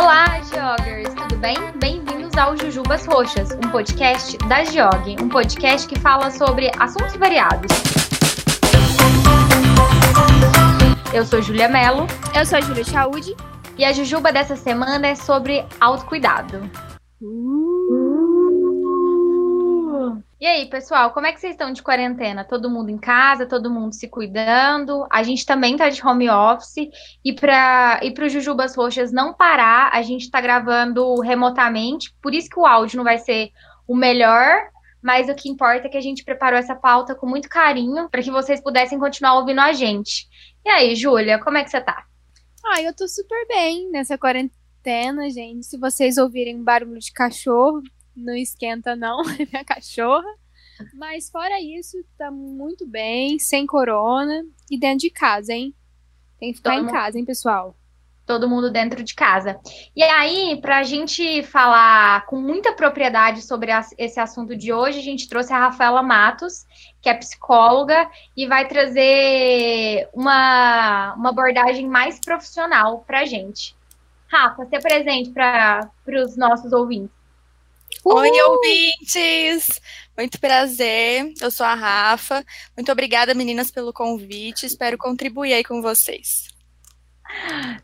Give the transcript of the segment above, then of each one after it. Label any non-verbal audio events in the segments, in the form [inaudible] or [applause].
Olá, joggers, tudo bem? Bem-vindos ao Jujubas Roxas, um podcast da Geog, um podcast que fala sobre assuntos variados. Eu sou Julia Mello. Eu sou a Júlia Chaude. E a Jujuba dessa semana é sobre autocuidado. E aí, pessoal, como é que vocês estão de quarentena? Todo mundo em casa, todo mundo se cuidando. A gente também tá de home office. E para e o Jujubas Roxas não parar, a gente tá gravando remotamente. Por isso que o áudio não vai ser o melhor, mas o que importa é que a gente preparou essa pauta com muito carinho para que vocês pudessem continuar ouvindo a gente. E aí, Júlia, como é que você tá? Ah, eu tô super bem nessa quarentena, gente. Se vocês ouvirem barulho de cachorro, não esquenta não, [laughs] é minha cachorra. Mas fora isso, tá muito bem, sem corona e dentro de casa, hein? Tem que ficar Todo em casa, hein, pessoal? todo mundo dentro de casa. E aí, para a gente falar com muita propriedade sobre esse assunto de hoje, a gente trouxe a Rafaela Matos, que é psicóloga, e vai trazer uma, uma abordagem mais profissional para a gente. Rafa, se presente para os nossos ouvintes. Oi, ouvintes! Muito prazer, eu sou a Rafa. Muito obrigada, meninas, pelo convite. Espero contribuir aí com vocês.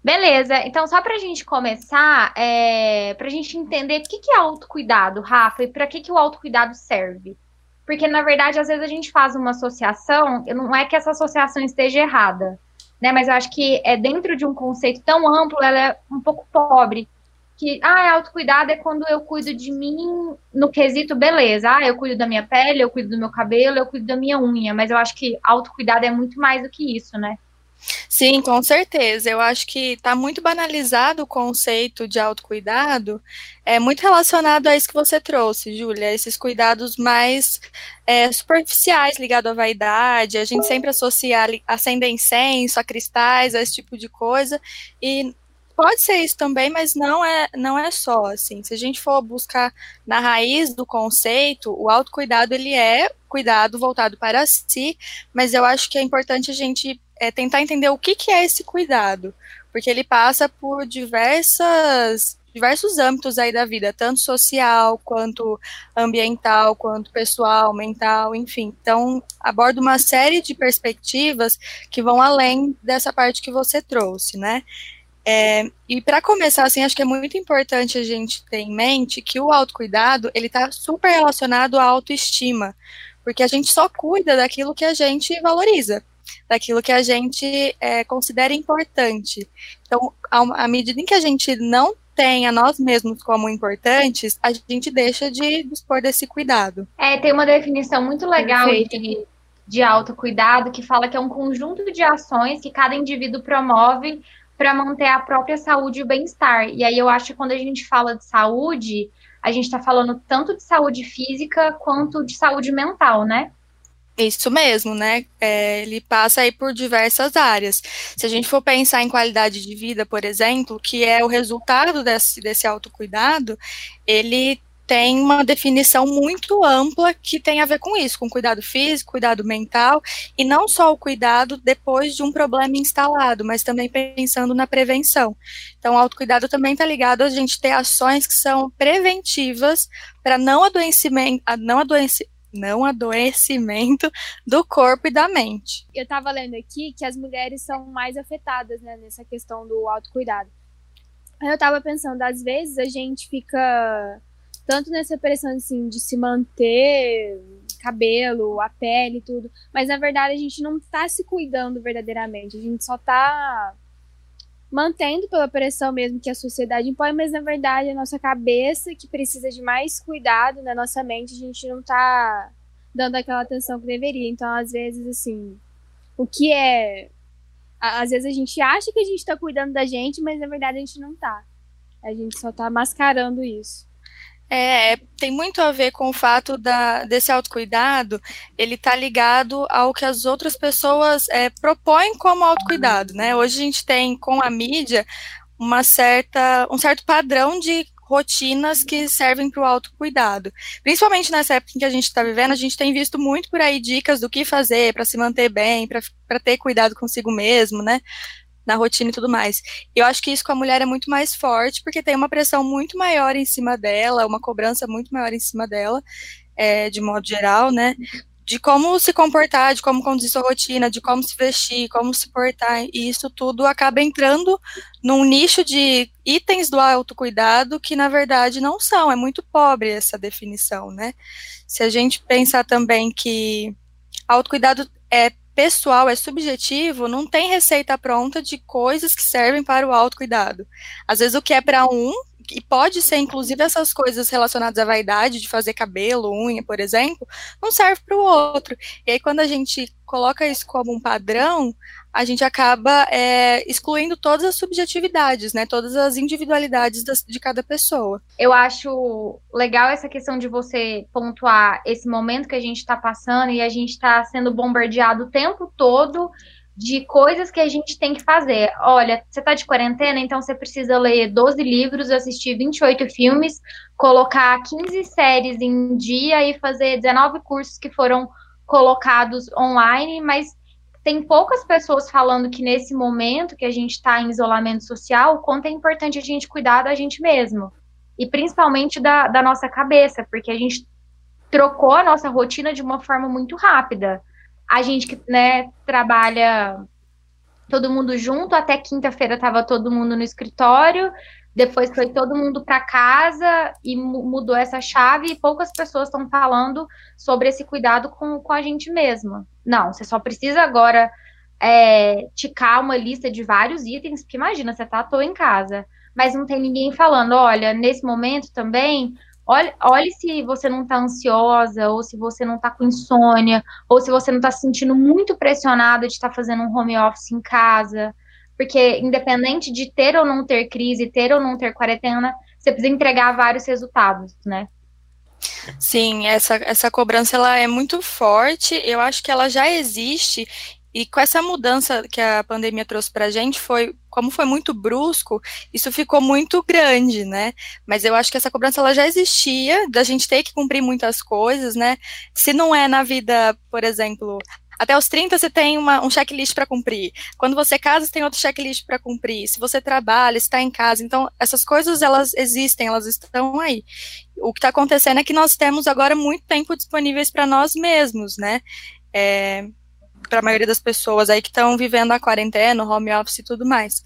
Beleza, então só para a gente começar, é, para a gente entender o que, que é autocuidado, Rafa, e para que, que o autocuidado serve. Porque, na verdade, às vezes a gente faz uma associação, não é que essa associação esteja errada, né? Mas eu acho que é dentro de um conceito tão amplo, ela é um pouco pobre. Que, ah, autocuidado é quando eu cuido de mim no quesito, beleza. Ah, eu cuido da minha pele, eu cuido do meu cabelo, eu cuido da minha unha. Mas eu acho que autocuidado é muito mais do que isso, né? Sim, com certeza. Eu acho que está muito banalizado o conceito de autocuidado, é muito relacionado a isso que você trouxe, Júlia, esses cuidados mais é, superficiais ligados à vaidade. A gente sempre associa acender incenso, a cristais, a esse tipo de coisa, e pode ser isso também, mas não é, não é só assim. Se a gente for buscar na raiz do conceito, o autocuidado ele é cuidado voltado para si, mas eu acho que é importante a gente é tentar entender o que, que é esse cuidado, porque ele passa por diversas diversos âmbitos aí da vida, tanto social, quanto ambiental, quanto pessoal, mental, enfim. Então, aborda uma série de perspectivas que vão além dessa parte que você trouxe, né? É, e para começar, assim, acho que é muito importante a gente ter em mente que o autocuidado, ele está super relacionado à autoestima, porque a gente só cuida daquilo que a gente valoriza daquilo que a gente é, considera importante. Então, à medida em que a gente não tem a nós mesmos como importantes, a gente deixa de dispor desse cuidado. É, tem uma definição muito legal de, de autocuidado que fala que é um conjunto de ações que cada indivíduo promove para manter a própria saúde e o bem-estar. E aí eu acho que quando a gente fala de saúde, a gente está falando tanto de saúde física quanto de saúde mental, né? Isso mesmo, né? É, ele passa aí por diversas áreas. Se a gente for pensar em qualidade de vida, por exemplo, que é o resultado desse, desse autocuidado, ele tem uma definição muito ampla que tem a ver com isso, com cuidado físico, cuidado mental, e não só o cuidado depois de um problema instalado, mas também pensando na prevenção. Então, o autocuidado também está ligado a gente ter ações que são preventivas para não adoecimento, não não adoecimento do corpo e da mente. Eu estava lendo aqui que as mulheres são mais afetadas né, nessa questão do autocuidado. Eu estava pensando, às vezes a gente fica tanto nessa pressão assim, de se manter cabelo, a pele tudo, mas na verdade a gente não está se cuidando verdadeiramente, a gente só está mantendo pela pressão mesmo que a sociedade impõe, mas na verdade a nossa cabeça que precisa de mais cuidado na nossa mente, a gente não tá dando aquela atenção que deveria. Então, às vezes, assim, o que é. Às vezes a gente acha que a gente tá cuidando da gente, mas na verdade a gente não tá. A gente só tá mascarando isso. É, tem muito a ver com o fato da, desse autocuidado, ele tá ligado ao que as outras pessoas é, propõem como autocuidado, né? Hoje a gente tem com a mídia uma certa, um certo padrão de rotinas que servem para o autocuidado. Principalmente nessa época em que a gente está vivendo, a gente tem visto muito por aí dicas do que fazer para se manter bem, para ter cuidado consigo mesmo, né? Na rotina e tudo mais. Eu acho que isso com a mulher é muito mais forte, porque tem uma pressão muito maior em cima dela, uma cobrança muito maior em cima dela, é, de modo geral, né? de como se comportar, de como conduzir sua rotina, de como se vestir, como se portar, e isso tudo acaba entrando num nicho de itens do autocuidado que na verdade não são, é muito pobre essa definição, né? Se a gente pensar também que autocuidado é pessoal, é subjetivo, não tem receita pronta de coisas que servem para o autocuidado. Às vezes o que é para um e pode ser, inclusive, essas coisas relacionadas à vaidade, de fazer cabelo, unha, por exemplo, não serve para o outro. E aí, quando a gente coloca isso como um padrão, a gente acaba é, excluindo todas as subjetividades, né? Todas as individualidades das, de cada pessoa. Eu acho legal essa questão de você pontuar esse momento que a gente está passando e a gente está sendo bombardeado o tempo todo de coisas que a gente tem que fazer. Olha, você está de quarentena, então você precisa ler 12 livros, assistir 28 filmes, colocar 15 séries em dia e fazer 19 cursos que foram colocados online, mas tem poucas pessoas falando que nesse momento que a gente está em isolamento social, o quanto é importante a gente cuidar da gente mesmo. E principalmente da, da nossa cabeça, porque a gente trocou a nossa rotina de uma forma muito rápida a gente que né, trabalha todo mundo junto, até quinta-feira estava todo mundo no escritório, depois foi todo mundo para casa e mudou essa chave e poucas pessoas estão falando sobre esse cuidado com, com a gente mesma. Não, você só precisa agora é, ticar uma lista de vários itens, porque imagina, você tá à toa em casa, mas não tem ninguém falando, olha, nesse momento também Olhe, olhe se você não está ansiosa, ou se você não está com insônia, ou se você não está se sentindo muito pressionada de estar tá fazendo um home office em casa. Porque, independente de ter ou não ter crise, ter ou não ter quarentena, você precisa entregar vários resultados, né? Sim, essa, essa cobrança ela é muito forte. Eu acho que ela já existe e com essa mudança que a pandemia trouxe para a gente, foi, como foi muito brusco, isso ficou muito grande, né? Mas eu acho que essa cobrança ela já existia, da gente ter que cumprir muitas coisas, né? Se não é na vida, por exemplo, até os 30 você tem uma, um checklist para cumprir. Quando você casa, você tem outro checklist para cumprir. Se você trabalha, está em casa. Então, essas coisas, elas existem, elas estão aí. O que está acontecendo é que nós temos agora muito tempo disponíveis para nós mesmos, né? É, para a maioria das pessoas aí que estão vivendo a quarentena, home office e tudo mais.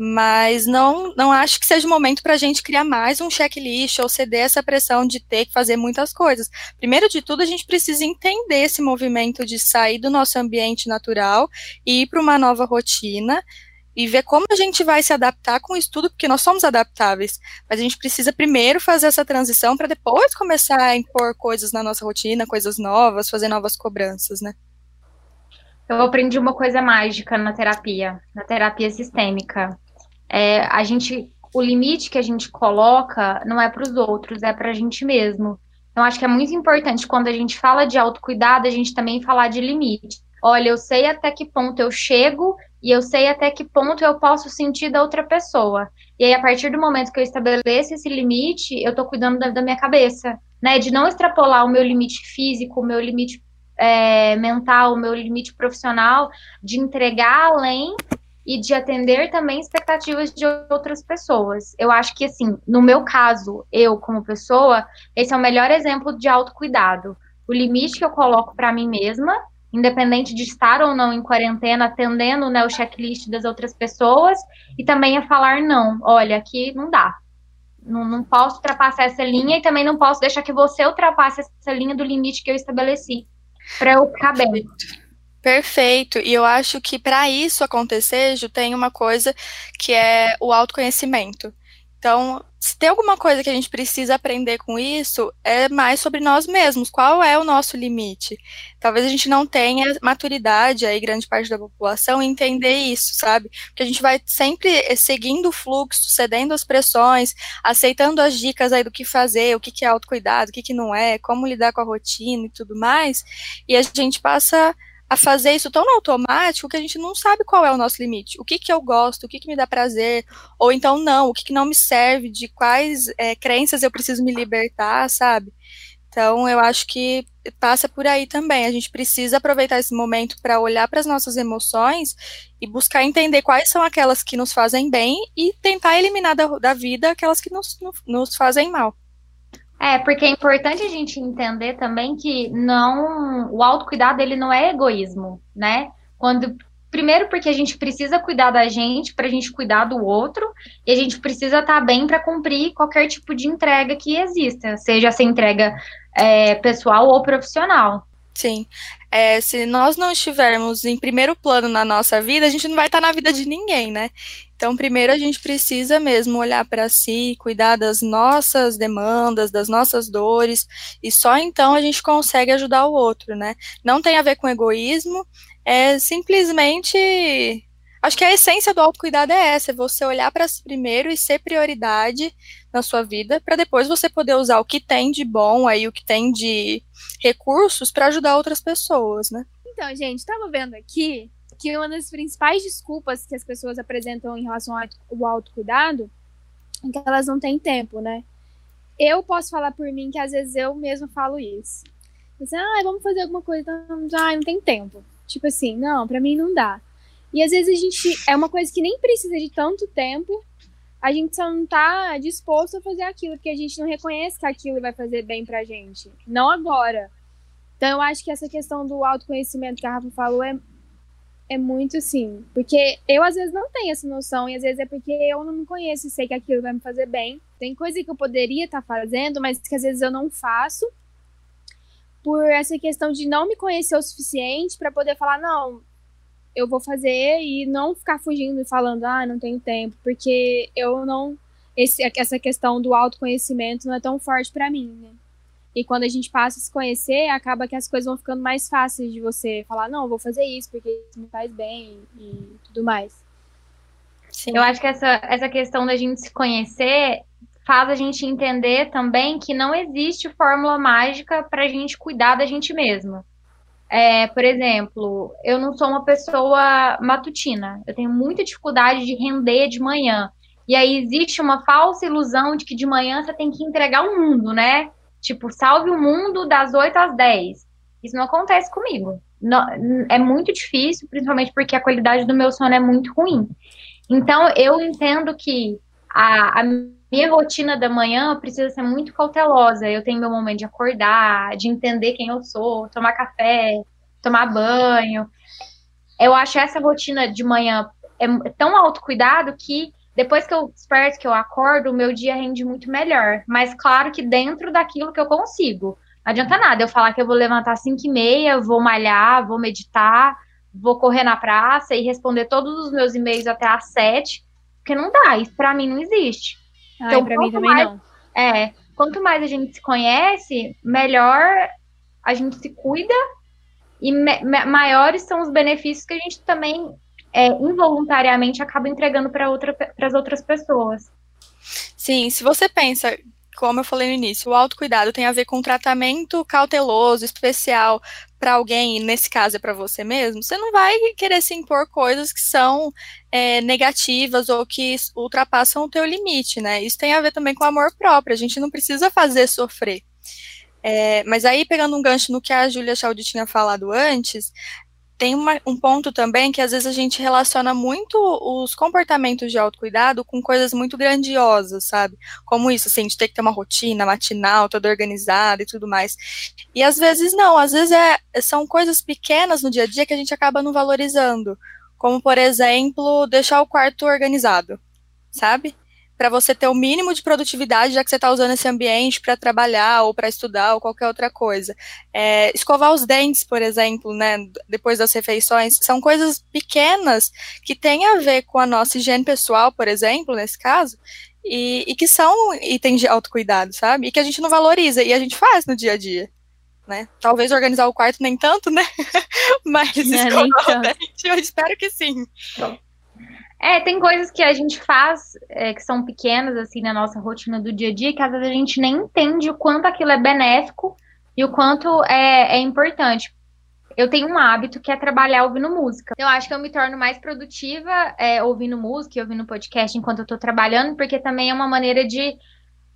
Mas não, não acho que seja o momento para a gente criar mais um checklist ou ceder essa pressão de ter que fazer muitas coisas. Primeiro de tudo, a gente precisa entender esse movimento de sair do nosso ambiente natural e ir para uma nova rotina e ver como a gente vai se adaptar com isso tudo, porque nós somos adaptáveis. Mas a gente precisa primeiro fazer essa transição para depois começar a impor coisas na nossa rotina, coisas novas, fazer novas cobranças, né? Eu aprendi uma coisa mágica na terapia, na terapia sistêmica. É, a gente, o limite que a gente coloca não é para os outros, é para a gente mesmo. Então, acho que é muito importante quando a gente fala de autocuidado, a gente também falar de limite. Olha, eu sei até que ponto eu chego e eu sei até que ponto eu posso sentir da outra pessoa. E aí, a partir do momento que eu estabeleço esse limite, eu estou cuidando da, da, minha cabeça, né? De não extrapolar o meu limite físico, o meu limite é, mental, o meu limite profissional, de entregar além e de atender também expectativas de outras pessoas. Eu acho que, assim, no meu caso, eu como pessoa, esse é o melhor exemplo de autocuidado. O limite que eu coloco para mim mesma, independente de estar ou não em quarentena, atendendo né, o checklist das outras pessoas, e também a falar não. Olha, aqui não dá. Não, não posso ultrapassar essa linha e também não posso deixar que você ultrapasse essa linha do limite que eu estabeleci para eu ficar bem. Perfeito. E eu acho que para isso acontecer, Ju, tem uma coisa que é o autoconhecimento. Então, se tem alguma coisa que a gente precisa aprender com isso, é mais sobre nós mesmos. Qual é o nosso limite? Talvez a gente não tenha maturidade, aí, grande parte da população, entender isso, sabe? Porque a gente vai sempre eh, seguindo o fluxo, cedendo as pressões, aceitando as dicas aí do que fazer, o que, que é autocuidado, o que, que não é, como lidar com a rotina e tudo mais, e a gente passa a fazer isso tão automático que a gente não sabe qual é o nosso limite. O que que eu gosto, o que que me dá prazer, ou então não, o que que não me serve, de quais é, crenças eu preciso me libertar, sabe? Então, eu acho que passa por aí também. A gente precisa aproveitar esse momento para olhar para as nossas emoções e buscar entender quais são aquelas que nos fazem bem e tentar eliminar da, da vida aquelas que nos, nos fazem mal. É, porque é importante a gente entender também que não o autocuidado ele não é egoísmo, né? Quando primeiro porque a gente precisa cuidar da gente para a gente cuidar do outro e a gente precisa estar tá bem para cumprir qualquer tipo de entrega que exista, seja essa entrega é, pessoal ou profissional. Sim. É, se nós não estivermos em primeiro plano na nossa vida, a gente não vai estar na vida de ninguém, né? Então, primeiro a gente precisa mesmo olhar para si, cuidar das nossas demandas, das nossas dores, e só então a gente consegue ajudar o outro, né? Não tem a ver com egoísmo, é simplesmente Acho que a essência do autocuidado é essa, é você olhar para si primeiro e ser prioridade na sua vida, para depois você poder usar o que tem de bom aí, o que tem de recursos para ajudar outras pessoas, né? Então, gente, estava vendo aqui que uma das principais desculpas que as pessoas apresentam em relação ao autocuidado é que elas não têm tempo, né? Eu posso falar por mim que às vezes eu mesma falo isso. Você, ah, vamos fazer alguma coisa, ah, não tem tempo. Tipo assim, não, para mim não dá. E às vezes a gente. É uma coisa que nem precisa de tanto tempo, a gente só não tá disposto a fazer aquilo, porque a gente não reconhece que aquilo vai fazer bem pra gente. Não agora. Então eu acho que essa questão do autoconhecimento que a Rafa falou é, é muito assim. Porque eu às vezes não tenho essa noção, e às vezes é porque eu não me conheço e sei que aquilo vai me fazer bem. Tem coisa que eu poderia estar tá fazendo, mas que às vezes eu não faço. Por essa questão de não me conhecer o suficiente para poder falar, não, eu vou fazer e não ficar fugindo e falando, ah, não tenho tempo, porque eu não. Esse, essa questão do autoconhecimento não é tão forte para mim, né? E quando a gente passa a se conhecer, acaba que as coisas vão ficando mais fáceis de você falar, não, vou fazer isso porque isso me faz bem e tudo mais. Sim. Eu acho que essa, essa questão da gente se conhecer faz a gente entender também que não existe fórmula mágica para a gente cuidar da gente mesmo. É, por exemplo, eu não sou uma pessoa matutina. Eu tenho muita dificuldade de render de manhã. E aí existe uma falsa ilusão de que de manhã você tem que entregar o mundo, né? Tipo, salve o mundo das 8 às 10. Isso não acontece comigo. Não, é muito difícil, principalmente porque a qualidade do meu sono é muito ruim. Então, eu entendo que a, a minha rotina da manhã precisa ser muito cautelosa. Eu tenho meu momento de acordar, de entender quem eu sou, tomar café, tomar banho. Eu acho essa rotina de manhã é tão autocuidado que depois que eu desperto, que eu acordo, o meu dia rende muito melhor. Mas claro que dentro daquilo que eu consigo. Não adianta nada eu falar que eu vou levantar às 5 e meia, vou malhar, vou meditar, vou correr na praça e responder todos os meus e-mails até às 7, porque não dá, isso para mim não existe. Então, pra mim também mais, não. É, quanto mais a gente se conhece, melhor a gente se cuida e me, maiores são os benefícios que a gente também é, involuntariamente acaba entregando para outra, as outras pessoas. Sim, se você pensa como eu falei no início, o autocuidado tem a ver com um tratamento cauteloso, especial para alguém, e nesse caso é para você mesmo, você não vai querer se impor coisas que são é, negativas ou que ultrapassam o teu limite, né? Isso tem a ver também com amor próprio, a gente não precisa fazer sofrer. É, mas aí, pegando um gancho no que a Júlia Chaldi tinha falado antes, tem uma, um ponto também que às vezes a gente relaciona muito os comportamentos de autocuidado com coisas muito grandiosas, sabe? Como isso, assim, de ter que ter uma rotina matinal, toda organizada e tudo mais. E às vezes não, às vezes é, são coisas pequenas no dia a dia que a gente acaba não valorizando. Como, por exemplo, deixar o quarto organizado, sabe? Para você ter o mínimo de produtividade, já que você está usando esse ambiente para trabalhar ou para estudar ou qualquer outra coisa. É, escovar os dentes, por exemplo, né, depois das refeições, são coisas pequenas que têm a ver com a nossa higiene pessoal, por exemplo, nesse caso, e, e que são itens de autocuidado, sabe? E que a gente não valoriza e a gente faz no dia a dia. Né? Talvez organizar o quarto nem tanto, né? [laughs] Mas é, escovar o dente, eu espero que sim. É, tem coisas que a gente faz é, que são pequenas, assim, na nossa rotina do dia a dia, que às vezes a gente nem entende o quanto aquilo é benéfico e o quanto é, é importante. Eu tenho um hábito que é trabalhar ouvindo música. Eu acho que eu me torno mais produtiva é, ouvindo música e ouvindo podcast enquanto eu tô trabalhando, porque também é uma maneira de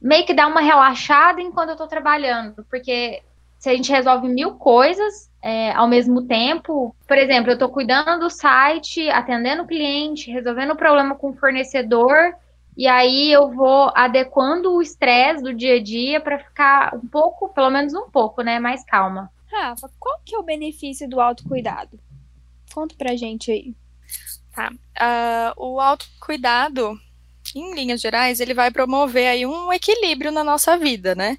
meio que dar uma relaxada enquanto eu tô trabalhando, porque se a gente resolve mil coisas é, ao mesmo tempo, por exemplo, eu tô cuidando do site, atendendo o cliente, resolvendo o problema com o fornecedor, e aí eu vou adequando o estresse do dia a dia para ficar um pouco, pelo menos um pouco, né, mais calma. Rafa, qual que é o benefício do autocuidado? Conta pra gente aí. Tá. Uh, o autocuidado, em linhas gerais, ele vai promover aí um equilíbrio na nossa vida, né?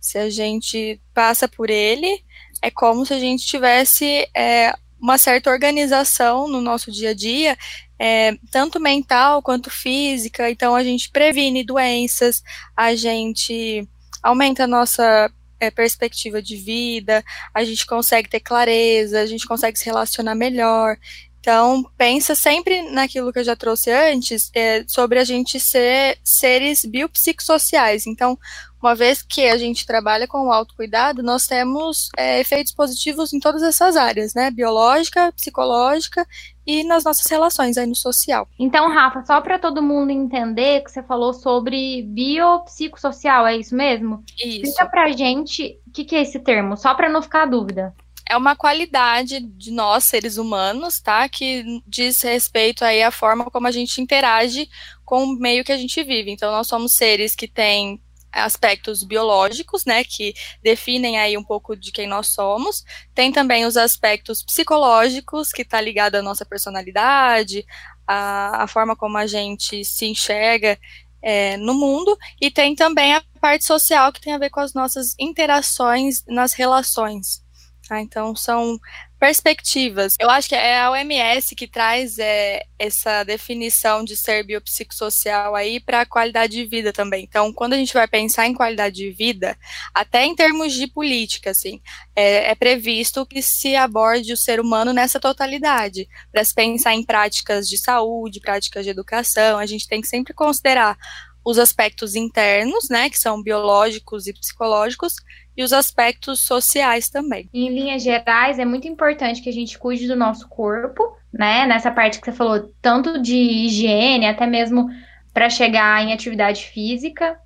Se a gente passa por ele, é como se a gente tivesse é, uma certa organização no nosso dia a dia, é, tanto mental quanto física. Então, a gente previne doenças, a gente aumenta a nossa é, perspectiva de vida, a gente consegue ter clareza, a gente consegue se relacionar melhor. Então, pensa sempre naquilo que eu já trouxe antes, é, sobre a gente ser seres biopsicossociais. Então, uma vez que a gente trabalha com o autocuidado, nós temos é, efeitos positivos em todas essas áreas, né? Biológica, psicológica e nas nossas relações aí no social. Então, Rafa, só para todo mundo entender que você falou sobre biopsicossocial, é isso mesmo? Isso. Explica pra gente o que, que é esse termo, só para não ficar dúvida é uma qualidade de nós, seres humanos, tá? Que diz respeito aí à forma como a gente interage com o meio que a gente vive. Então, nós somos seres que têm aspectos biológicos, né, que definem aí um pouco de quem nós somos. Tem também os aspectos psicológicos, que está ligado à nossa personalidade, à, forma como a gente se enxerga é, no mundo, e tem também a parte social, que tem a ver com as nossas interações nas relações. Ah, então são perspectivas. Eu acho que é a OMS que traz é, essa definição de ser biopsicossocial aí para a qualidade de vida também. Então, quando a gente vai pensar em qualidade de vida, até em termos de política, assim, é, é previsto que se aborde o ser humano nessa totalidade. Para se pensar em práticas de saúde, práticas de educação, a gente tem que sempre considerar os aspectos internos, né, que são biológicos e psicológicos, e os aspectos sociais também. Em linhas gerais, é muito importante que a gente cuide do nosso corpo, né? Nessa parte que você falou, tanto de higiene, até mesmo para chegar em atividade física.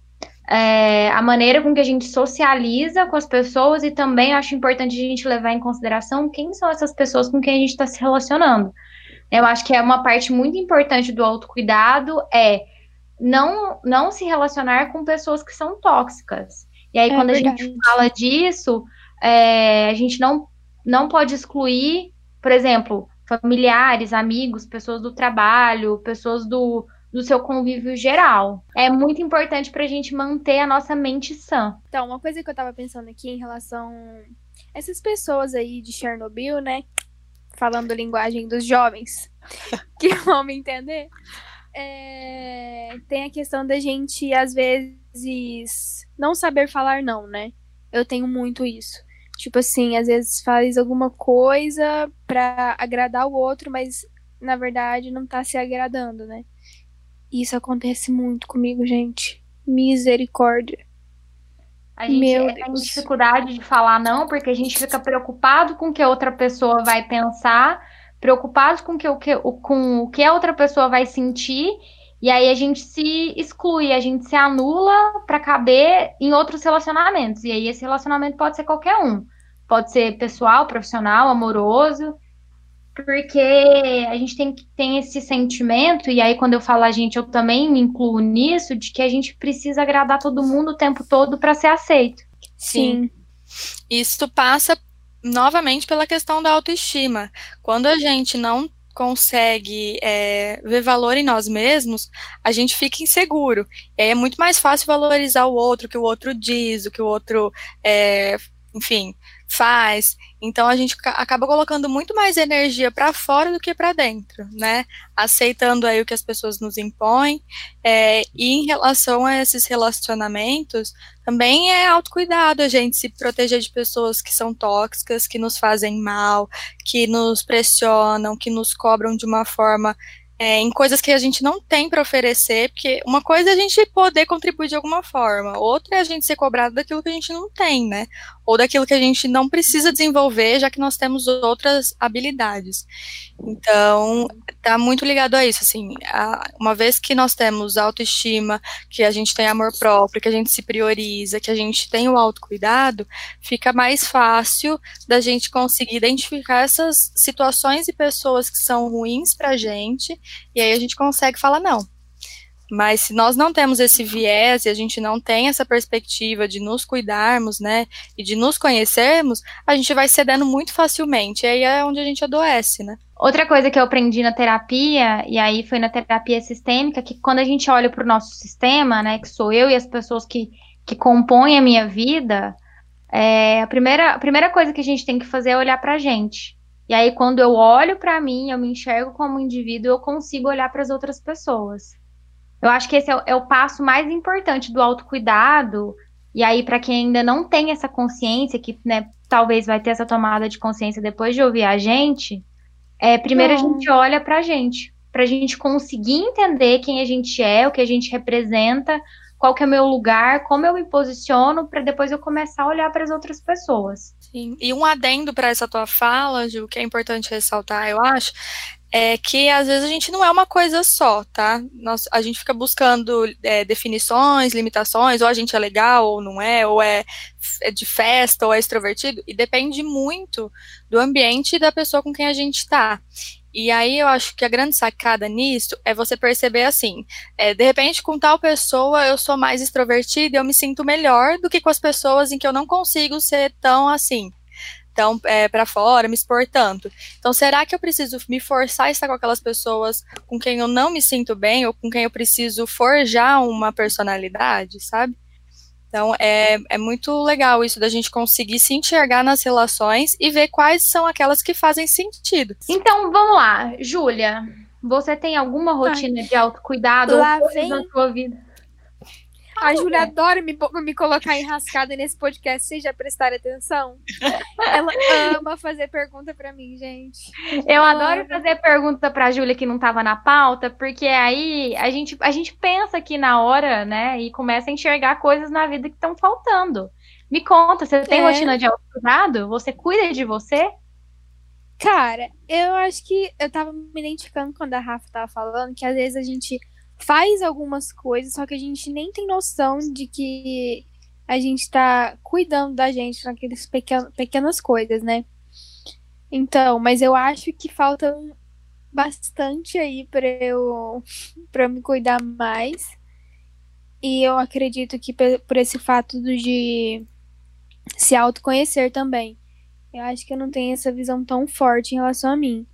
É, a maneira com que a gente socializa com as pessoas e também acho importante a gente levar em consideração quem são essas pessoas com quem a gente está se relacionando. Eu acho que é uma parte muito importante do autocuidado é não, não se relacionar com pessoas que são tóxicas. E aí, é quando verdade. a gente fala disso, é, a gente não, não pode excluir, por exemplo, familiares, amigos, pessoas do trabalho, pessoas do, do seu convívio geral. É muito importante para a gente manter a nossa mente sã. Então, uma coisa que eu estava pensando aqui em relação a essas pessoas aí de Chernobyl, né? Falando linguagem dos jovens, [laughs] que vão me entender. É, tem a questão da gente, às vezes, não saber falar não, né? Eu tenho muito isso. Tipo assim, às vezes faz alguma coisa pra agradar o outro, mas na verdade não tá se agradando, né? Isso acontece muito comigo, gente. Misericórdia. A gente Meu tem dificuldade de falar não, porque a gente fica preocupado com o que a outra pessoa vai pensar preocupados com, que, o, que, com o que a outra pessoa vai sentir, e aí a gente se exclui, a gente se anula para caber em outros relacionamentos. E aí esse relacionamento pode ser qualquer um. Pode ser pessoal, profissional, amoroso, porque a gente tem, tem esse sentimento, e aí quando eu falo a gente, eu também me incluo nisso, de que a gente precisa agradar todo mundo o tempo todo para ser aceito. Sim. Sim. Isso passa novamente pela questão da autoestima. Quando a gente não consegue é, ver valor em nós mesmos, a gente fica inseguro. E aí é muito mais fácil valorizar o outro, o que o outro diz, o que o outro, é, enfim, faz. Então a gente acaba colocando muito mais energia para fora do que para dentro, né? Aceitando aí o que as pessoas nos impõem. É, e em relação a esses relacionamentos, também é autocuidado a gente se proteger de pessoas que são tóxicas, que nos fazem mal, que nos pressionam, que nos cobram de uma forma é, em coisas que a gente não tem para oferecer, porque uma coisa é a gente poder contribuir de alguma forma, outra é a gente ser cobrado daquilo que a gente não tem, né? Ou daquilo que a gente não precisa desenvolver, já que nós temos outras habilidades. Então, tá muito ligado a isso, assim, a, uma vez que nós temos autoestima, que a gente tem amor próprio, que a gente se prioriza, que a gente tem o autocuidado, fica mais fácil da gente conseguir identificar essas situações e pessoas que são ruins pra gente e aí a gente consegue falar não. Mas se nós não temos esse viés e a gente não tem essa perspectiva de nos cuidarmos, né, e de nos conhecermos, a gente vai cedendo muito facilmente. E aí é onde a gente adoece, né? Outra coisa que eu aprendi na terapia, e aí foi na terapia sistêmica, que quando a gente olha para o nosso sistema, né, que sou eu e as pessoas que, que compõem a minha vida, é, a, primeira, a primeira coisa que a gente tem que fazer é olhar para a gente. E aí, quando eu olho para mim, eu me enxergo como indivíduo, eu consigo olhar para as outras pessoas. Eu acho que esse é o, é o passo mais importante do autocuidado. E aí, para quem ainda não tem essa consciência, que né, talvez vai ter essa tomada de consciência depois de ouvir a gente, é, primeiro não. a gente olha para a gente, para a gente conseguir entender quem a gente é, o que a gente representa, qual que é o meu lugar, como eu me posiciono, para depois eu começar a olhar para as outras pessoas. Sim. E um adendo para essa tua fala, Ju, que é importante ressaltar, eu acho, é que às vezes a gente não é uma coisa só, tá? Nós, a gente fica buscando é, definições, limitações, ou a gente é legal ou não é, ou é, é de festa ou é extrovertido, e depende muito do ambiente e da pessoa com quem a gente está. E aí eu acho que a grande sacada nisso é você perceber assim, é, de repente com tal pessoa eu sou mais extrovertida eu me sinto melhor do que com as pessoas em que eu não consigo ser tão assim, tão é, para fora, me expor tanto. Então será que eu preciso me forçar a estar com aquelas pessoas com quem eu não me sinto bem ou com quem eu preciso forjar uma personalidade, sabe? Então, é, é muito legal isso da gente conseguir se enxergar nas relações e ver quais são aquelas que fazem sentido. Então, vamos lá, Júlia. Você tem alguma rotina Ai. de autocuidado lá vem... na sua vida? A Júlia adora me, me colocar enrascada nesse podcast, vocês já prestaram atenção? Ela ama fazer pergunta para mim, gente. Eu adoro fazer pergunta pra Júlia que não tava na pauta, porque aí a gente, a gente pensa aqui na hora, né, e começa a enxergar coisas na vida que estão faltando. Me conta, você tem é. rotina de autocuidado? Você cuida de você? Cara, eu acho que eu tava me identificando quando a Rafa tava falando que às vezes a gente faz algumas coisas, só que a gente nem tem noção de que a gente tá cuidando da gente naquelas pequen pequenas coisas, né? Então, mas eu acho que falta bastante aí para eu [laughs] para me cuidar mais. E eu acredito que por esse fato de se autoconhecer também. Eu acho que eu não tenho essa visão tão forte em relação a mim.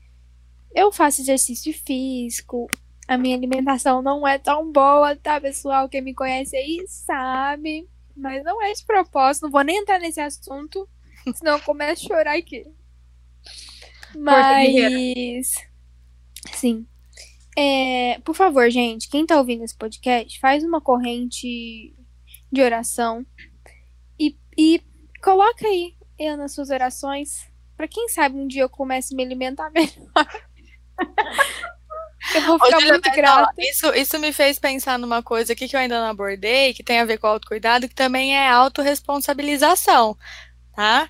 Eu faço exercício físico, a minha alimentação não é tão boa, tá, pessoal? Quem me conhece aí sabe. Mas não é de propósito, não vou nem entrar nesse assunto, senão eu começo a chorar aqui. Mas. Sim. É, por favor, gente, quem tá ouvindo esse podcast, faz uma corrente de oração e, e coloca aí eu nas suas orações. Pra quem sabe um dia eu comece a me alimentar [laughs] melhor. Eu vou ficar muito grata. Isso, isso me fez pensar numa coisa aqui que eu ainda não abordei, que tem a ver com autocuidado, que também é autorresponsabilização, tá?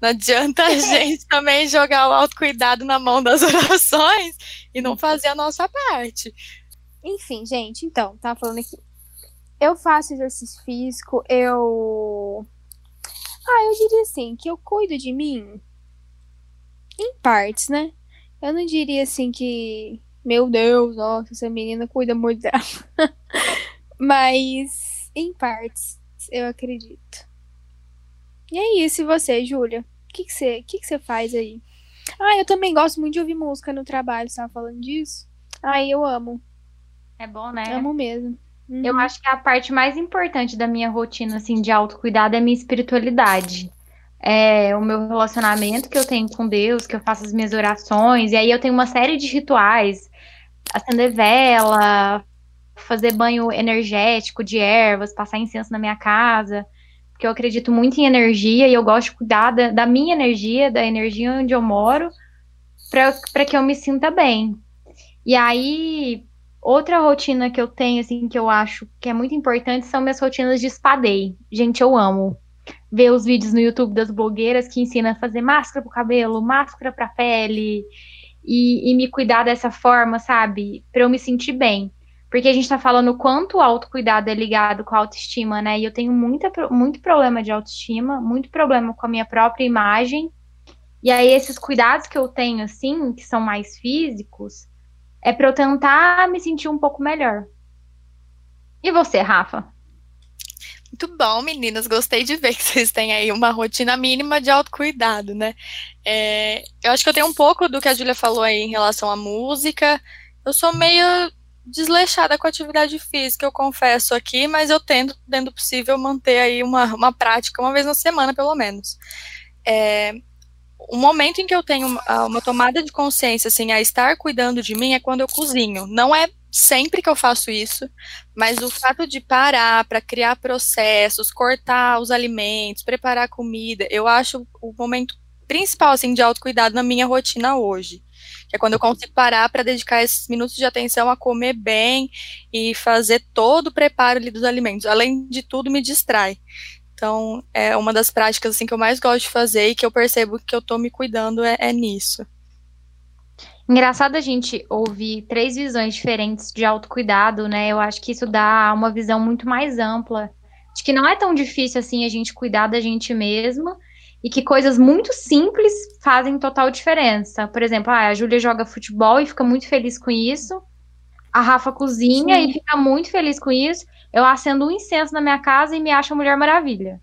Não adianta a [laughs] gente também jogar o autocuidado na mão das [laughs] orações e não fazer a nossa parte. Enfim, gente, então, tava falando aqui. Eu faço exercício físico, eu. Ah, eu diria assim, que eu cuido de mim em partes, né? Eu não diria assim que meu Deus, nossa, essa menina cuida muito dela. [laughs] Mas, em partes, eu acredito. E é isso, e você, Júlia? O que, que, você, que, que você faz aí? Ah, eu também gosto muito de ouvir música no trabalho, você tava falando disso? Ah, eu amo. É bom, né? Amo mesmo. Uhum. Eu acho que a parte mais importante da minha rotina, assim, de autocuidado é a minha espiritualidade é, o meu relacionamento que eu tenho com Deus, que eu faço as minhas orações, e aí eu tenho uma série de rituais, acender vela, fazer banho energético de ervas, passar incenso na minha casa, porque eu acredito muito em energia e eu gosto de cuidar da, da minha energia, da energia onde eu moro, para que eu me sinta bem. E aí, outra rotina que eu tenho, assim, que eu acho que é muito importante são minhas rotinas de spa-day. Gente, eu amo ver os vídeos no YouTube das blogueiras que ensinam a fazer máscara pro cabelo, máscara pra pele, e, e me cuidar dessa forma, sabe? Pra eu me sentir bem. Porque a gente tá falando o quanto o autocuidado é ligado com a autoestima, né? E eu tenho muita, muito problema de autoestima, muito problema com a minha própria imagem. E aí, esses cuidados que eu tenho, assim, que são mais físicos, é para eu tentar me sentir um pouco melhor. E você, Rafa? Muito bom, meninas. Gostei de ver que vocês têm aí uma rotina mínima de autocuidado, né? É, eu acho que eu tenho um pouco do que a Júlia falou aí em relação à música. Eu sou meio desleixada com a atividade física, eu confesso aqui, mas eu tento, dentro do possível, manter aí uma, uma prática uma vez na semana, pelo menos. É, o momento em que eu tenho uma, uma tomada de consciência, assim, a estar cuidando de mim é quando eu cozinho. Não é sempre que eu faço isso, mas o fato de parar para criar processos, cortar os alimentos, preparar comida, eu acho o momento principal assim de autocuidado na minha rotina hoje. Que é quando eu consigo parar para dedicar esses minutos de atenção a comer bem e fazer todo o preparo ali dos alimentos. Além de tudo, me distrai. Então, é uma das práticas assim que eu mais gosto de fazer e que eu percebo que eu estou me cuidando é, é nisso. Engraçado a gente ouvir três visões diferentes de autocuidado, né? Eu acho que isso dá uma visão muito mais ampla de que não é tão difícil assim a gente cuidar da gente mesma e que coisas muito simples fazem total diferença. Por exemplo, ah, a Júlia joga futebol e fica muito feliz com isso. A Rafa cozinha Sim. e fica muito feliz com isso. Eu acendo um incenso na minha casa e me acho a Mulher Maravilha.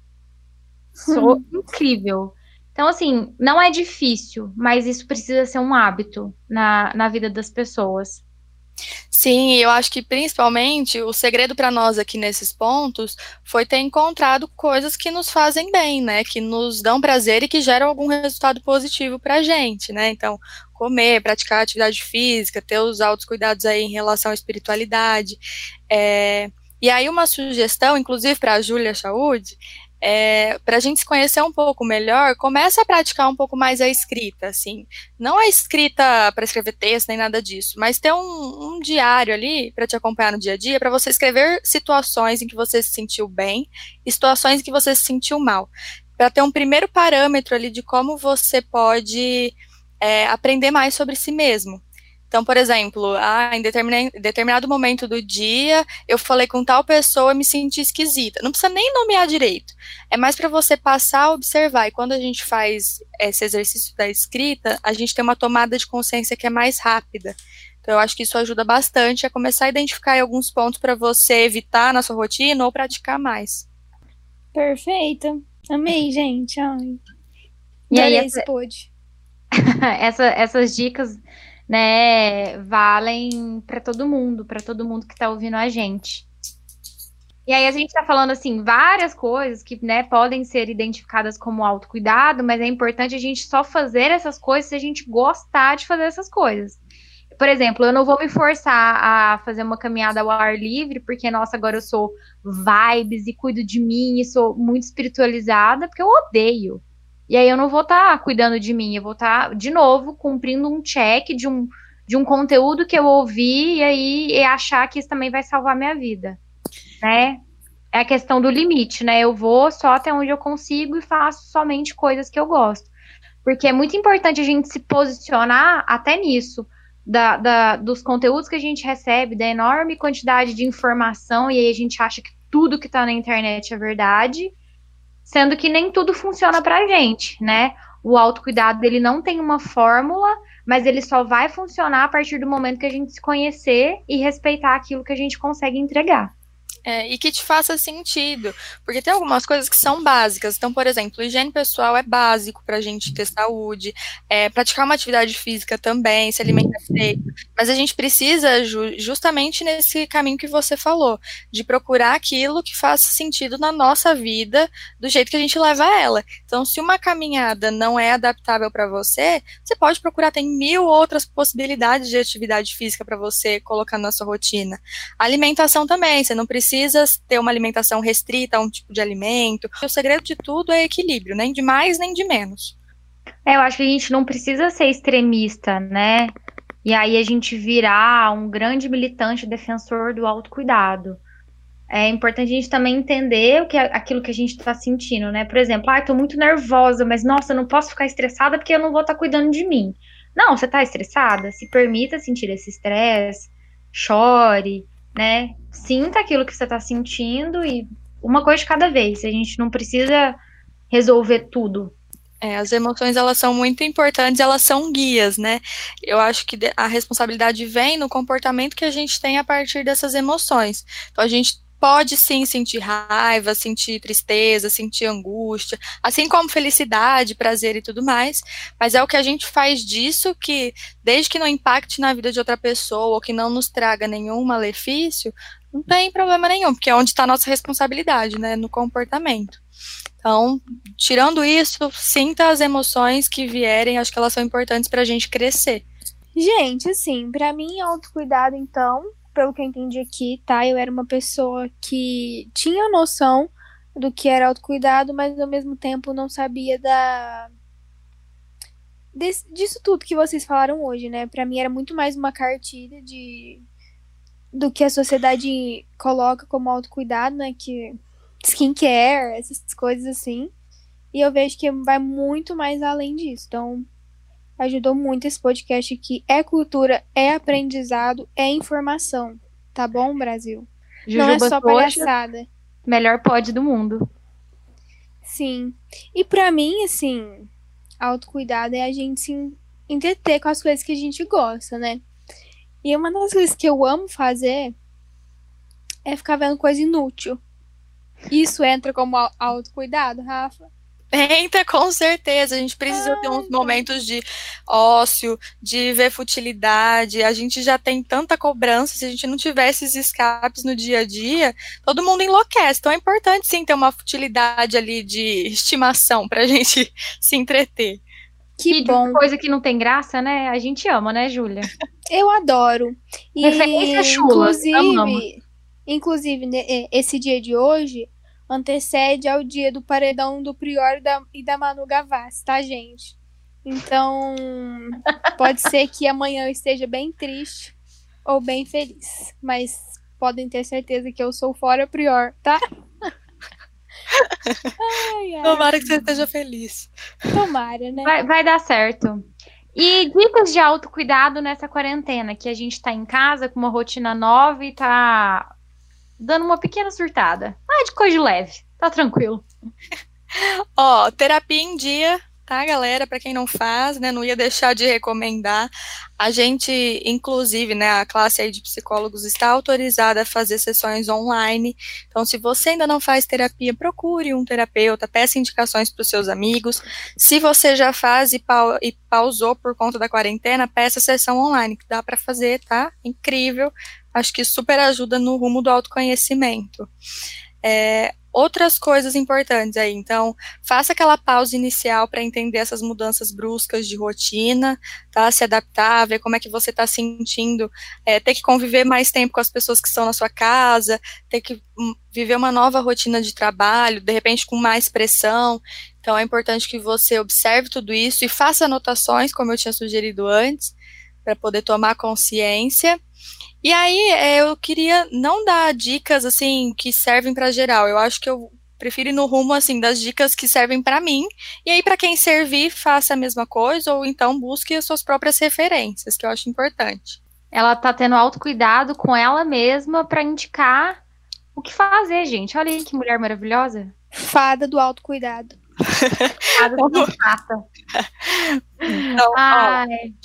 Sou [laughs] incrível. Então, assim, não é difícil, mas isso precisa ser um hábito na, na vida das pessoas. Sim, eu acho que principalmente o segredo para nós aqui nesses pontos foi ter encontrado coisas que nos fazem bem, né? Que nos dão prazer e que geram algum resultado positivo para a gente, né? Então, comer, praticar atividade física, ter os altos cuidados aí em relação à espiritualidade. É... E aí, uma sugestão, inclusive para a Júlia Saúde, é, para a gente se conhecer um pouco melhor, começa a praticar um pouco mais a escrita, assim. Não a escrita para escrever texto nem nada disso, mas ter um, um diário ali para te acompanhar no dia a dia, para você escrever situações em que você se sentiu bem e situações em que você se sentiu mal. Para ter um primeiro parâmetro ali de como você pode é, aprender mais sobre si mesmo. Então, por exemplo, ah, em determinado momento do dia, eu falei com tal pessoa e me senti esquisita. Não precisa nem nomear direito. É mais para você passar a observar. E quando a gente faz esse exercício da escrita, a gente tem uma tomada de consciência que é mais rápida. Então, eu acho que isso ajuda bastante a começar a identificar alguns pontos para você evitar na sua rotina ou praticar mais. Perfeito. Amei, [laughs] gente. Ai. E aí, essa... pode. [laughs] essa, essas dicas né, valem para todo mundo, para todo mundo que está ouvindo a gente. E aí a gente está falando assim várias coisas que, né, podem ser identificadas como autocuidado, mas é importante a gente só fazer essas coisas se a gente gostar de fazer essas coisas. Por exemplo, eu não vou me forçar a fazer uma caminhada ao ar livre, porque, nossa, agora eu sou vibes e cuido de mim e sou muito espiritualizada, porque eu odeio. E aí eu não vou estar tá cuidando de mim, eu vou estar, tá, de novo, cumprindo um check de um, de um conteúdo que eu ouvi e aí e achar que isso também vai salvar minha vida, né? É a questão do limite, né? Eu vou só até onde eu consigo e faço somente coisas que eu gosto. Porque é muito importante a gente se posicionar até nisso, da, da, dos conteúdos que a gente recebe, da enorme quantidade de informação, e aí a gente acha que tudo que está na internet é verdade sendo que nem tudo funciona pra gente, né? O autocuidado dele não tem uma fórmula, mas ele só vai funcionar a partir do momento que a gente se conhecer e respeitar aquilo que a gente consegue entregar. É, e que te faça sentido. Porque tem algumas coisas que são básicas. Então, por exemplo, higiene pessoal é básico para a gente ter saúde, é, praticar uma atividade física também, se alimentar direito. Mas a gente precisa, ju justamente nesse caminho que você falou, de procurar aquilo que faça sentido na nossa vida, do jeito que a gente leva ela. Então, se uma caminhada não é adaptável para você, você pode procurar, tem mil outras possibilidades de atividade física para você colocar na sua rotina. Alimentação também, você não precisa precisa ter uma alimentação restrita a um tipo de alimento. O segredo de tudo é equilíbrio, nem de mais nem de menos. É, eu acho que a gente não precisa ser extremista, né? e aí a gente virar um grande militante defensor do autocuidado. É importante a gente também entender o que é aquilo que a gente está sentindo, né? Por exemplo, ah, tô muito nervosa, mas nossa, não posso ficar estressada porque eu não vou estar tá cuidando de mim. Não, você tá estressada? Se permita sentir esse estresse, chore, né? Sinta aquilo que você tá sentindo e uma coisa de cada vez. A gente não precisa resolver tudo. É, as emoções elas são muito importantes, elas são guias, né? Eu acho que a responsabilidade vem no comportamento que a gente tem a partir dessas emoções. Então a gente pode sim sentir raiva, sentir tristeza, sentir angústia, assim como felicidade, prazer e tudo mais, mas é o que a gente faz disso que, desde que não impacte na vida de outra pessoa ou que não nos traga nenhum malefício, não tem problema nenhum, porque é onde está a nossa responsabilidade, né, no comportamento. Então, tirando isso, sinta as emoções que vierem, acho que elas são importantes para a gente crescer. Gente, assim, para mim, autocuidado, então, pelo que eu entendi aqui, tá? Eu era uma pessoa que tinha noção do que era autocuidado, mas ao mesmo tempo não sabia da. Des, disso tudo que vocês falaram hoje, né? Para mim era muito mais uma cartilha de do que a sociedade coloca como autocuidado, né? Que skincare, essas coisas assim. E eu vejo que vai muito mais além disso. Então, ajudou muito esse podcast aqui. É cultura, é aprendizado, é informação. Tá bom, Brasil? Jujuba Não é só palhaçada. Melhor pod do mundo. Sim. E para mim, assim, autocuidado é a gente se entreter com as coisas que a gente gosta, né? E uma das coisas que eu amo fazer é ficar vendo coisa inútil. Isso entra como autocuidado, Rafa? Entra, com certeza. A gente precisa Ai, ter uns momentos de ócio, de ver futilidade. A gente já tem tanta cobrança. Se a gente não tiver esses escapes no dia a dia, todo mundo enlouquece. Então é importante sim ter uma futilidade ali de estimação para a [laughs] gente se entreter. Que bom. Coisa que não tem graça, né? A gente ama, né, Júlia? [laughs] Eu adoro. E, Referência chula. Inclusive, inclusive, esse dia de hoje antecede ao dia do paredão do Prior e da, e da Manu Gavassi, tá, gente? Então, [laughs] pode ser que amanhã eu esteja bem triste ou bem feliz, mas podem ter certeza que eu sou fora Prior, tá? [laughs] ai, ai. Tomara que você esteja feliz. Tomara, né? Vai, vai dar certo. E dicas de autocuidado nessa quarentena, que a gente tá em casa com uma rotina nova e tá dando uma pequena surtada. Ah, de coisa leve, tá tranquilo. [laughs] Ó, terapia em dia, tá, galera? Para quem não faz, né, não ia deixar de recomendar. A gente, inclusive, né, a classe aí de psicólogos está autorizada a fazer sessões online. Então, se você ainda não faz terapia, procure um terapeuta, peça indicações para os seus amigos. Se você já faz e, pau e pausou por conta da quarentena, peça sessão online, que dá para fazer, tá? Incrível acho que super ajuda no rumo do autoconhecimento. É, outras coisas importantes aí, então, faça aquela pausa inicial para entender essas mudanças bruscas de rotina, tá? Se adaptar, ver como é que você está sentindo, é, ter que conviver mais tempo com as pessoas que estão na sua casa, ter que hum, viver uma nova rotina de trabalho, de repente com mais pressão. Então, é importante que você observe tudo isso e faça anotações, como eu tinha sugerido antes, para poder tomar consciência. E aí, é, eu queria não dar dicas assim que servem para geral. Eu acho que eu prefiro ir no rumo assim das dicas que servem para mim. E aí, para quem servir, faça a mesma coisa ou então busque as suas próprias referências, que eu acho importante. Ela tá tendo autocuidado com ela mesma para indicar o que fazer, gente. Olha aí que mulher maravilhosa. Fada do autocuidado. Fada do [laughs] autocuidado. Então, Ai. Ó,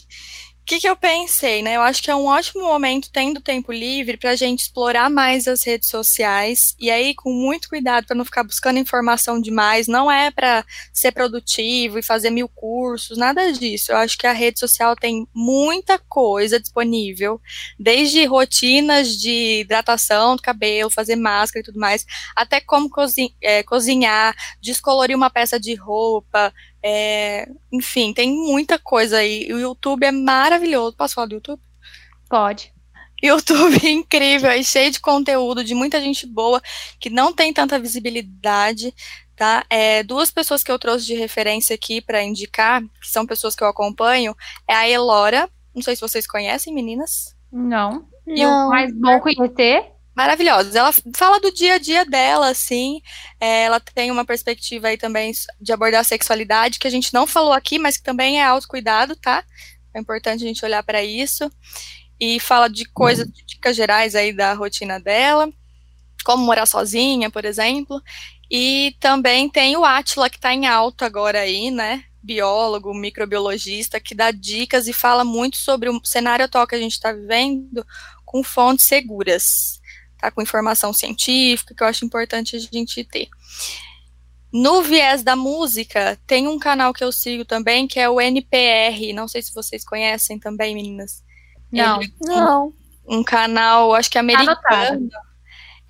que, que eu pensei, né? Eu acho que é um ótimo momento, tendo tempo livre, para a gente explorar mais as redes sociais. E aí, com muito cuidado para não ficar buscando informação demais. Não é para ser produtivo e fazer mil cursos, nada disso. Eu acho que a rede social tem muita coisa disponível, desde rotinas de hidratação do cabelo, fazer máscara e tudo mais, até como é, cozinhar, descolorir uma peça de roupa, é, enfim, tem muita coisa aí. O YouTube é maravilhoso. Posso falar do YouTube? Pode. YouTube é incrível, é cheio de conteúdo, de muita gente boa, que não tem tanta visibilidade, tá? É, duas pessoas que eu trouxe de referência aqui para indicar, que são pessoas que eu acompanho, é a Elora, Não sei se vocês conhecem, meninas. Não. E Não. o mais bom conhecer? Maravilhosa. Ela fala do dia a dia dela, assim. É, ela tem uma perspectiva aí também de abordar a sexualidade, que a gente não falou aqui, mas que também é autocuidado, tá? É importante a gente olhar para isso. E fala de coisas, de dicas gerais aí da rotina dela, como morar sozinha, por exemplo. E também tem o Atila, que está em alta agora aí, né? Biólogo, microbiologista, que dá dicas e fala muito sobre o cenário atual que a gente está vivendo com fontes seguras, tá? Com informação científica, que eu acho importante a gente ter. No viés da música, tem um canal que eu sigo também, que é o NPR. Não sei se vocês conhecem também, meninas. Não. Ele, não. Um canal, acho que americano.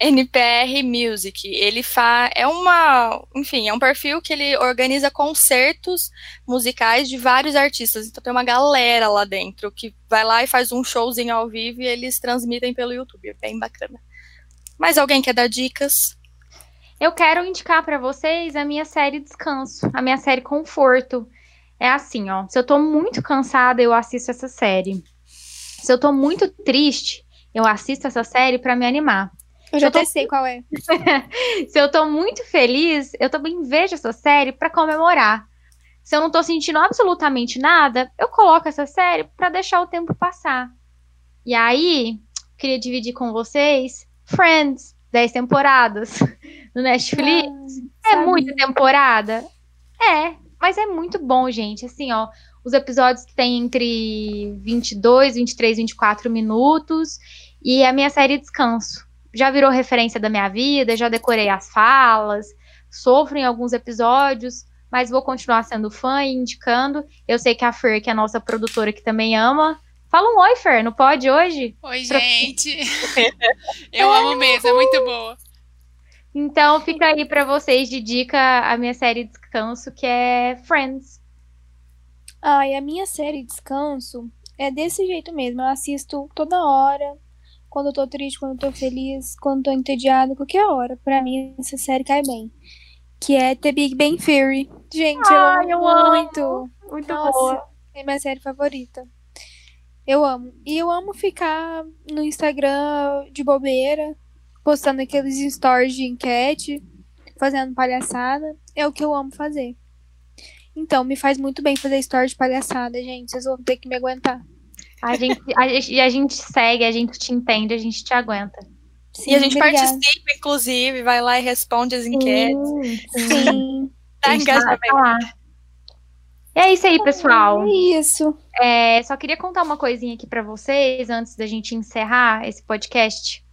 NPR Music. Ele faz é uma, enfim, é um perfil que ele organiza concertos musicais de vários artistas. Então tem uma galera lá dentro que vai lá e faz um showzinho ao vivo e eles transmitem pelo YouTube. É bem bacana. Mais alguém quer dar dicas? Eu quero indicar para vocês a minha série Descanso, a minha série Conforto. É assim, ó. Se eu tô muito cansada, eu assisto essa série. Se eu tô muito triste, eu assisto essa série para me animar. Eu já até tô... sei qual é. [laughs] Se eu tô muito feliz, eu também vejo essa série para comemorar. Se eu não tô sentindo absolutamente nada, eu coloco essa série para deixar o tempo passar. E aí, queria dividir com vocês Friends, 10 temporadas [laughs] no Netflix. Ah, é muita temporada? É, mas é muito bom, gente. Assim, ó, os episódios têm entre 22, 23, 24 minutos. E a minha série Descanso. Já virou referência da minha vida, já decorei as falas, sofro em alguns episódios, mas vou continuar sendo fã e indicando. Eu sei que a Fer, que é a nossa produtora, que também ama. Fala um oi, Fer, não pode hoje? Oi, gente. [laughs] Eu amo mesmo, é muito boa. Então fica aí para vocês de dica a minha série Descanso, que é Friends. Ah, e a minha série Descanso é desse jeito mesmo. Eu assisto toda hora. Quando eu tô triste, quando eu tô feliz, quando eu tô entediado, qualquer hora. Pra mim, essa série cai bem. Que é The Big Bang Theory. Gente, Ai, eu amo muito. Amo. Muito Nossa, boa. É minha série favorita. Eu amo. E eu amo ficar no Instagram de bobeira, postando aqueles stories de enquete, fazendo palhaçada. É o que eu amo fazer. Então, me faz muito bem fazer stories de palhaçada, gente. Vocês vão ter que me aguentar. A gente, a, gente, a gente segue, a gente te entende, a gente te aguenta. Sim, e a gente obrigada. participa, inclusive, vai lá e responde as enquetes. Sim. sim. Dá engajamento. E é isso aí, pessoal. É isso. É, só queria contar uma coisinha aqui para vocês antes da gente encerrar esse podcast.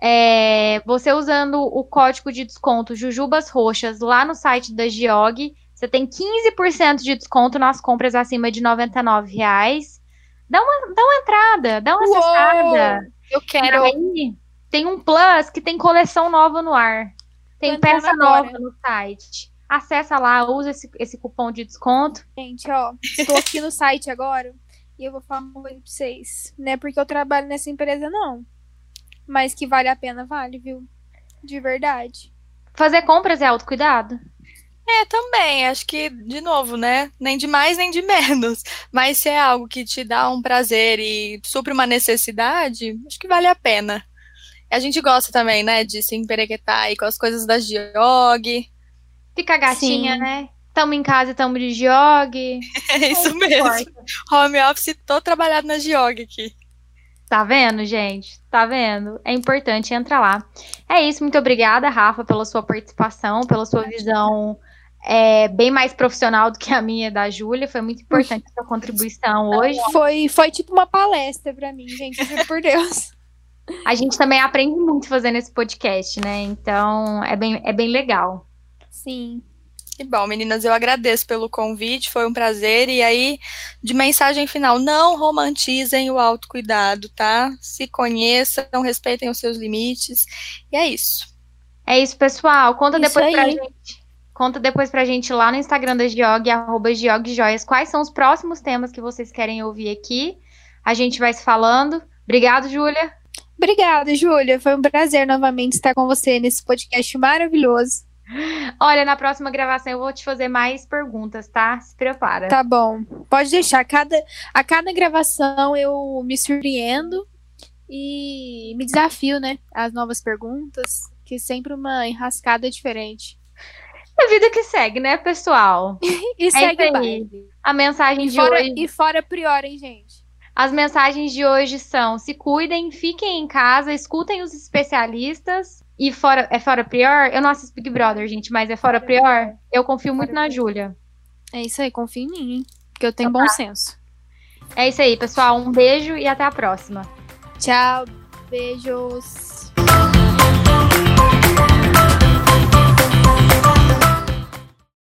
É, você usando o código de desconto Jujubas Roxas lá no site da Giog, você tem 15% de desconto nas compras acima de R$ reais. Dá uma, dá uma entrada, dá uma Uou, acessada. Eu quero. Aí, tem um plus que tem coleção nova no ar. Tem peça nova no site. Acessa lá, usa esse, esse cupom de desconto. Gente, ó, estou aqui no site agora e eu vou falar uma coisa pra vocês. Não é porque eu trabalho nessa empresa, não. Mas que vale a pena, vale, viu? De verdade. Fazer compras é autocuidado? É, também. Acho que, de novo, né? Nem de mais, nem de menos. Mas se é algo que te dá um prazer e supre uma necessidade, acho que vale a pena. A gente gosta também, né, de se emperequetar aí com as coisas da Giog. Fica gatinha, Sim. né? Tamo em casa e tamo de Giog. [laughs] É isso é mesmo. Importa. Home office, tô trabalhando na Giog aqui. Tá vendo, gente? Tá vendo? É importante, entra lá. É isso, muito obrigada, Rafa, pela sua participação, pela sua visão é, bem mais profissional do que a minha da Júlia. Foi muito importante a sua contribuição [laughs] hoje. Foi, foi tipo uma palestra para mim, gente, por Deus. [laughs] A gente também aprende muito fazendo esse podcast, né? Então é bem, é bem legal. Sim. Que bom, meninas, eu agradeço pelo convite, foi um prazer. E aí, de mensagem final, não romantizem o autocuidado, tá? Se conheçam, respeitem os seus limites. E é isso. É isso, pessoal. Conta isso depois aí. pra gente. Conta depois pra gente lá no Instagram da Giog, arroba Giogjoias, quais são os próximos temas que vocês querem ouvir aqui. A gente vai se falando. Obrigado, Júlia. Obrigada, Júlia. Foi um prazer novamente estar com você nesse podcast maravilhoso. Olha, na próxima gravação eu vou te fazer mais perguntas, tá? Se prepara. Tá bom. Pode deixar. A cada, a cada gravação eu me surpreendo e me desafio, né? As novas perguntas, que é sempre uma enrascada diferente. A vida que segue, né, pessoal? [laughs] E segue o baile. A mensagem E de fora, hoje. e fora prior, hein, gente? As mensagens de hoje são: se cuidem, fiquem em casa, escutem os especialistas. E fora, é fora pior, Eu não assisto Big Brother, gente, mas é fora pior. Eu confio é muito na Júlia. É isso aí, confia em mim, hein? Porque eu tenho então, bom tá. senso. É isso aí, pessoal. Um beijo e até a próxima. Tchau, beijos.